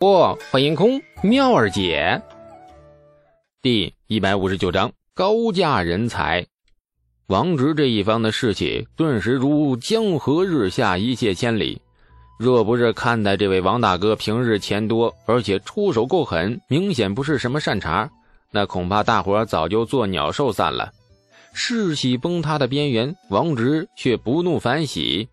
不，欢迎空妙儿姐。第一百五十九章高价人才。王直这一方的士气顿时如江河日下，一泻千里。若不是看待这位王大哥平日钱多，而且出手够狠，明显不是什么善茬，那恐怕大伙早就作鸟兽散了。士气崩塌的边缘，王直却不怒反喜。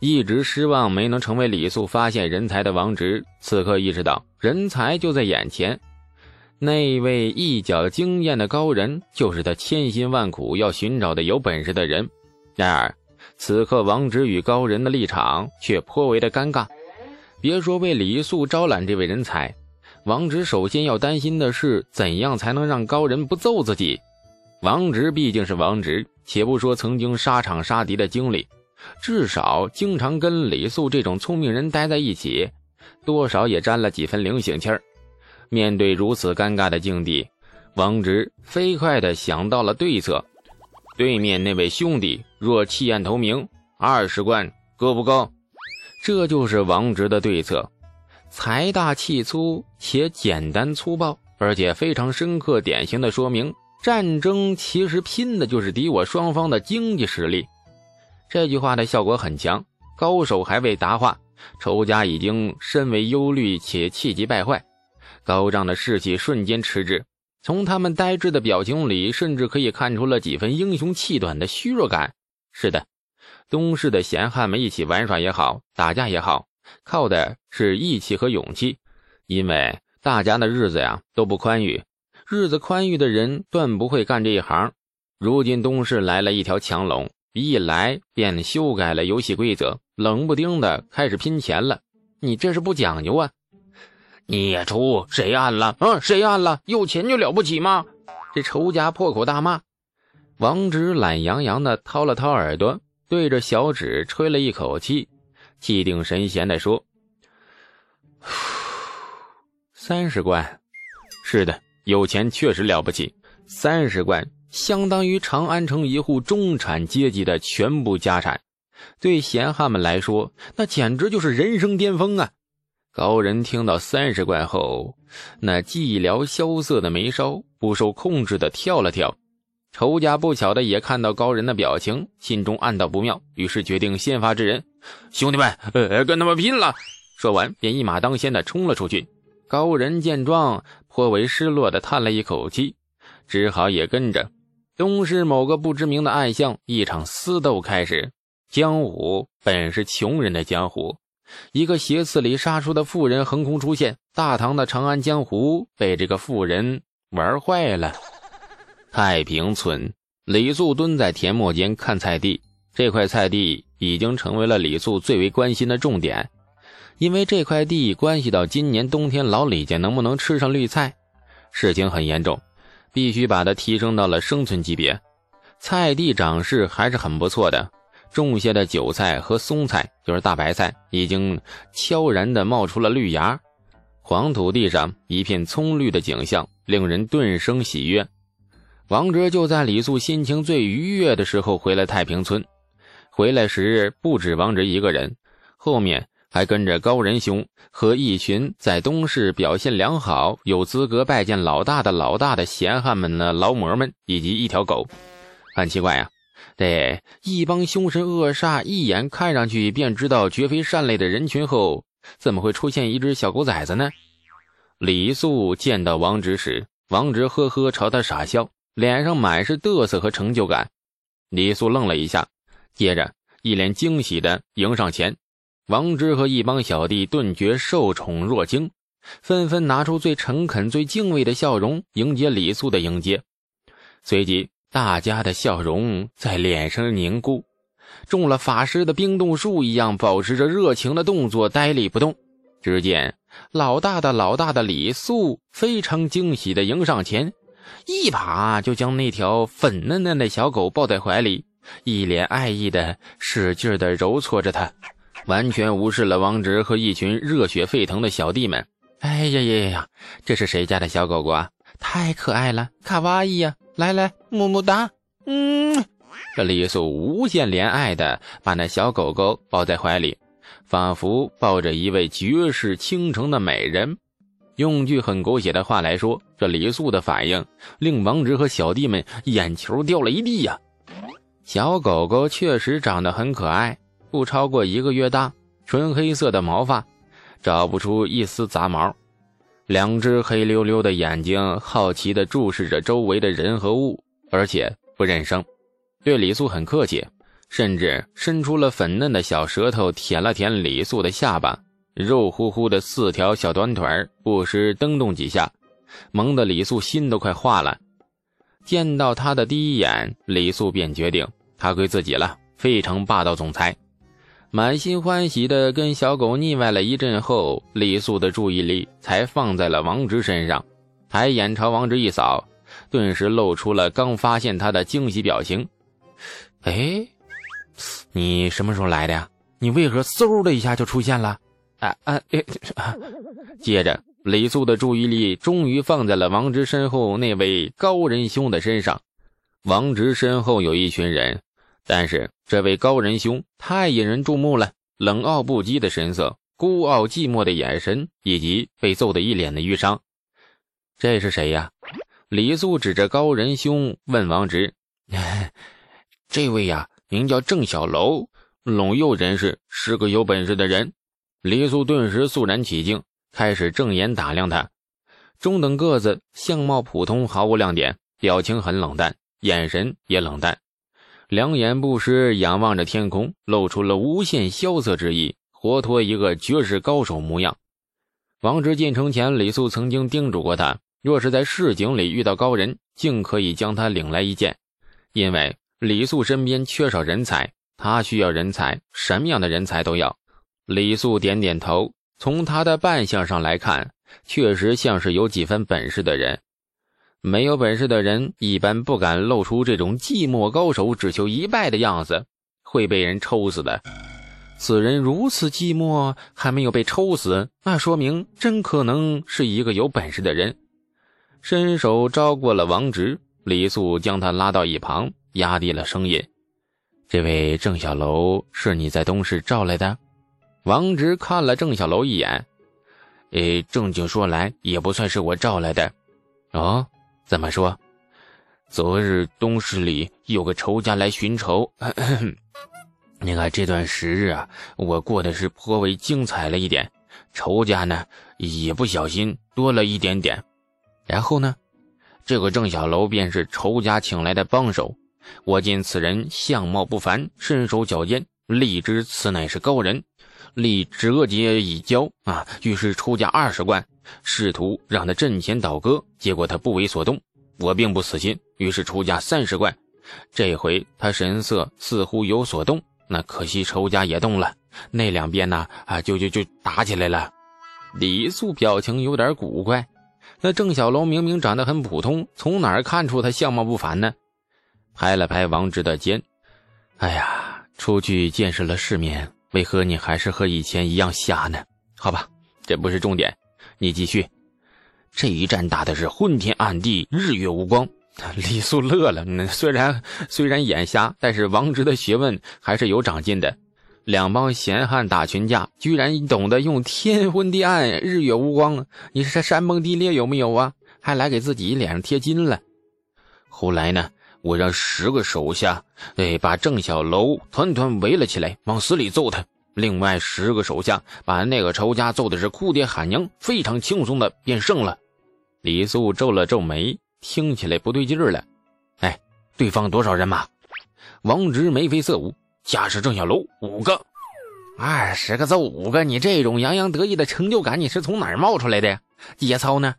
一直失望没能成为李素发现人才的王直，此刻意识到人才就在眼前。那位一脚惊艳的高人，就是他千辛万苦要寻找的有本事的人。然而，此刻王直与高人的立场却颇为的尴尬。别说为李素招揽这位人才，王直首先要担心的是怎样才能让高人不揍自己。王直毕竟是王直，且不说曾经沙场杀敌的经历。至少经常跟李素这种聪明人待在一起，多少也沾了几分灵性气儿。面对如此尴尬的境地，王直飞快地想到了对策。对面那位兄弟若弃暗投明，二十贯够不够？这就是王直的对策，财大气粗且简单粗暴，而且非常深刻、典型的说明战争其实拼的就是敌我双方的经济实力。这句话的效果很强，高手还未答话，仇家已经深为忧虑且气急败坏，高涨的士气瞬间迟滞。从他们呆滞的表情里，甚至可以看出了几分英雄气短的虚弱感。是的，东市的闲汉们一起玩耍也好，打架也好，靠的是义气和勇气。因为大家的日子呀都不宽裕，日子宽裕的人断不会干这一行。如今东市来了一条强龙。一来便修改了游戏规则，冷不丁的开始拼钱了。你这是不讲究啊！孽畜，谁按了？嗯，谁按了？有钱就了不起吗？这仇家破口大骂。王直懒洋洋的掏了掏耳朵，对着小指吹了一口气，气定神闲的说：“三十贯，是的，有钱确实了不起。三十贯。”相当于长安城一户中产阶级的全部家产，对闲汉们来说，那简直就是人生巅峰啊！高人听到三十贯后，那寂寥萧瑟的眉梢不受控制的跳了跳。仇家不巧的也看到高人的表情，心中暗道不妙，于是决定先发制人。兄弟们，呃，跟他们拼了！说完，便一马当先的冲了出去。高人见状，颇为失落的叹了一口气，只好也跟着。东市某个不知名的暗巷，一场私斗开始。江湖本是穷人的江湖，一个斜刺里杀出的妇人横空出现，大唐的长安江湖被这个妇人玩坏了。太平村，李素蹲在田陌间看菜地，这块菜地已经成为了李素最为关心的重点，因为这块地关系到今年冬天老李家能不能吃上绿菜。事情很严重。必须把它提升到了生存级别。菜地长势还是很不错的，种下的韭菜和松菜，就是大白菜，已经悄然的冒出了绿芽。黄土地上一片葱绿的景象，令人顿生喜悦。王哲就在李素心情最愉悦的时候回了太平村。回来时不止王哲一个人，后面。还跟着高仁兄和一群在东市表现良好、有资格拜见老大的老大的闲汉们呢，劳模们以及一条狗。很奇怪呀，这一帮凶神恶煞、一眼看上去便知道绝非善类的人群后，怎么会出现一只小狗崽子呢？李素见到王直时，王直呵呵朝他傻笑，脸上满是嘚瑟和成就感。李素愣了一下，接着一脸惊喜的迎上前。王之和一帮小弟顿觉受宠若惊，纷纷拿出最诚恳、最敬畏的笑容迎接李素的迎接。随即，大家的笑容在脸上凝固，中了法师的冰冻术一样，保持着热情的动作，呆立不动。只见老大的老大的李素非常惊喜地迎上前，一把就将那条粉嫩嫩的小狗抱在怀里，一脸爱意的使劲地揉搓着它。完全无视了王直和一群热血沸腾的小弟们。哎呀呀呀呀！这是谁家的小狗狗啊？太可爱了，卡哇伊呀！来来，么么哒。嗯，这李素无限怜爱的把那小狗狗抱在怀里，仿佛抱着一位绝世倾城的美人。用句很狗血的话来说，这李素的反应令王直和小弟们眼球掉了一地呀。小狗狗确实长得很可爱，不超过一个月大，纯黑色的毛发，找不出一丝杂毛，两只黑溜溜的眼睛好奇地注视着周围的人和物，而且不认生，对李素很客气。甚至伸出了粉嫩的小舌头舔了舔李素的下巴，肉乎乎的四条小短腿不时蹬动几下，萌得李素心都快化了。见到他的第一眼，李素便决定他归自己了，非常霸道总裁。满心欢喜的跟小狗腻歪了一阵后，李素的注意力才放在了王直身上，抬眼朝王直一扫，顿时露出了刚发现他的惊喜表情。哎。你什么时候来的呀？你为何嗖的一下就出现了？啊啊！接着，李素的注意力终于放在了王直身后那位高人兄的身上。王直身后有一群人，但是这位高仁兄太引人注目了，冷傲不羁的神色，孤傲寂寞的眼神，以及被揍得一脸的淤伤。这是谁呀？李素指着高仁兄问王直：“ 这位呀？”名叫郑小楼，陇右人士，是个有本事的人。李素顿时肃然起敬，开始正眼打量他。中等个子，相貌普通，毫无亮点，表情很冷淡，眼神也冷淡，两眼不时仰望着天空，露出了无限萧瑟之意，活脱一个绝世高手模样。王直进城前，李素曾经叮嘱过他，若是在市井里遇到高人，尽可以将他领来一见，因为。李素身边缺少人才，他需要人才，什么样的人才都要。李素点点头，从他的扮相上来看，确实像是有几分本事的人。没有本事的人一般不敢露出这种寂寞高手只求一败的样子，会被人抽死的。此人如此寂寞，还没有被抽死，那说明真可能是一个有本事的人。伸手招过了王直，李素将他拉到一旁。压低了声音：“这位郑小楼是你在东市召来的？”王直看了郑小楼一眼：“诶，正经说来，也不算是我召来的。哦，怎么说？昨日东市里有个仇家来寻仇。你 看这段时日啊，我过得是颇为精彩了一点。仇家呢，也不小心多了一点点。然后呢，这个郑小楼便是仇家请来的帮手。”我见此人相貌不凡，身手矫健，立知此乃是高人，立折节以交啊。于是出价二十贯，试图让他阵前倒戈，结果他不为所动。我并不死心，于是出价三十贯。这回他神色似乎有所动，那可惜仇家也动了，那两边呢啊就就就打起来了。李素表情有点古怪，那郑小楼明明长得很普通，从哪儿看出他相貌不凡呢？拍了拍王直的肩，哎呀，出去见识了世面，为何你还是和以前一样瞎呢？好吧，这不是重点，你继续。这一战打的是昏天暗地，日月无光。李素乐了，虽然虽然眼瞎，但是王直的学问还是有长进的。两帮闲汉打群架，居然懂得用天昏地暗、日月无光，你是山崩地裂有没有啊？还来给自己脸上贴金了。后来呢？我让十个手下，哎，把郑小楼团团围了起来，往死里揍他。另外十个手下把那个仇家揍的是哭爹喊娘，非常轻松的便胜了。李素皱了皱眉，听起来不对劲儿了。哎，对方多少人马？王直眉飞色舞，加上郑小楼五个，二十个揍五个，你这种洋洋得意的成就感，你是从哪儿冒出来的呀？节操呢？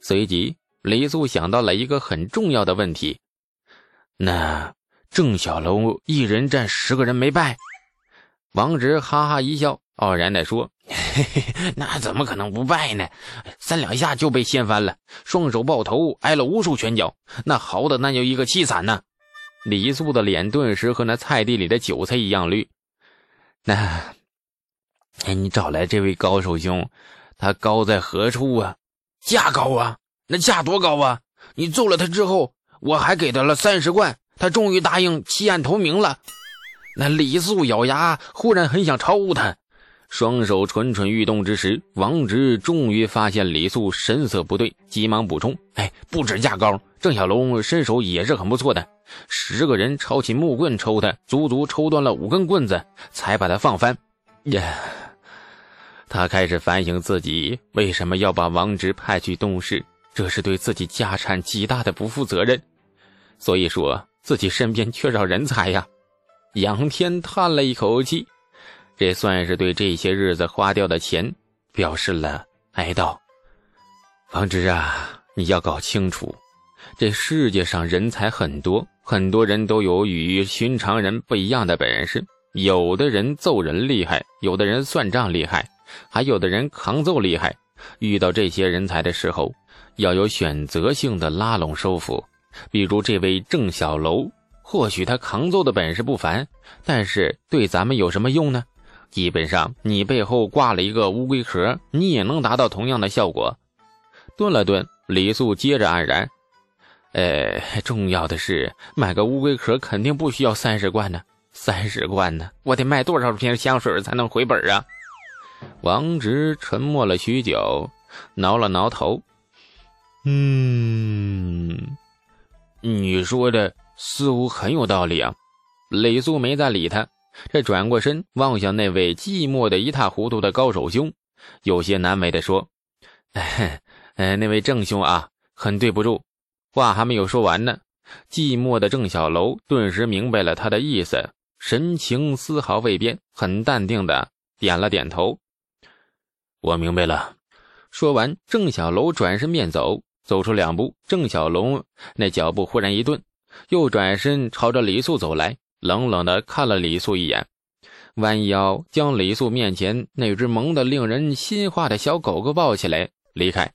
随即，李素想到了一个很重要的问题。那郑小楼一人战十个人没败，王直哈哈一笑，傲然地说：“嘿嘿，那怎么可能不败呢？三两下就被掀翻了，双手抱头，挨了无数拳脚，那嚎的那叫一个凄惨呐！”李素的脸顿时和那菜地里的韭菜一样绿。那，哎，你找来这位高手兄，他高在何处啊？价高啊？那价多高啊？你揍了他之后。我还给他了三十贯，他终于答应弃暗投明了。那李素咬牙，忽然很想抽他，双手蠢蠢欲动之时，王直终于发现李素神色不对，急忙补充：“哎，不止价高，郑小龙身手也是很不错的。十个人抄起木棍抽他，足足抽断了五根棍子，才把他放翻。”耶，他开始反省自己为什么要把王直派去东市，这是对自己家产极大的不负责任。所以说自己身边缺少人才呀。杨天叹了一口气。这算是对这些日子花掉的钱表示了哀悼。王直啊，你要搞清楚，这世界上人才很多，很多人都有与寻常人不一样的本事。有的人揍人厉害，有的人算账厉害，还有的人扛揍厉害。遇到这些人才的时候，要有选择性的拉拢收服。比如这位郑小楼，或许他扛揍的本事不凡，但是对咱们有什么用呢？基本上，你背后挂了一个乌龟壳，你也能达到同样的效果。顿了顿，李素接着黯然：“呃，重要的是，买个乌龟壳肯定不需要三十罐呢。三十罐呢，我得卖多少瓶香水才能回本啊？”王直沉默了许久，挠了挠头：“嗯，你说的似乎很有道理啊。”李素没再理他。这转过身望向那位寂寞的一塌糊涂的高手兄，有些难为的说：“哎，那位郑兄啊，很对不住。”话还没有说完呢，寂寞的郑小楼顿时明白了他的意思，神情丝毫未变，很淡定的点了点头：“我明白了。”说完，郑小楼转身便走，走出两步，郑小龙那脚步忽然一顿，又转身朝着李素走来。冷冷的看了李素一眼，弯腰将李素面前那只萌的令人心花的小狗狗抱起来离开。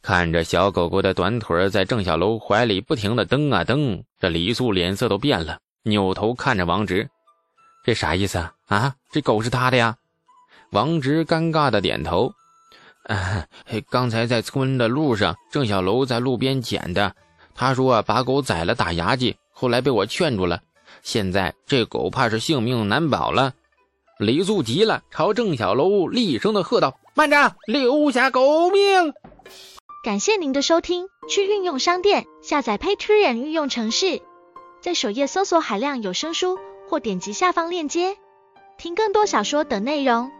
看着小狗狗的短腿在郑小楼怀里不停的蹬啊蹬，这李素脸色都变了，扭头看着王直：“这啥意思啊？啊，这狗是他的呀？”王直尴尬的点头：“ 刚才在村的路上，郑小楼在路边捡的。他说把狗宰了打牙祭，后来被我劝住了。”现在这狗怕是性命难保了，李素急了，朝郑小楼厉声的喝道：“慢着，留下狗命！”感谢您的收听，去运用商店下载 Patreon 运用城市，在首页搜索海量有声书，或点击下方链接听更多小说等内容。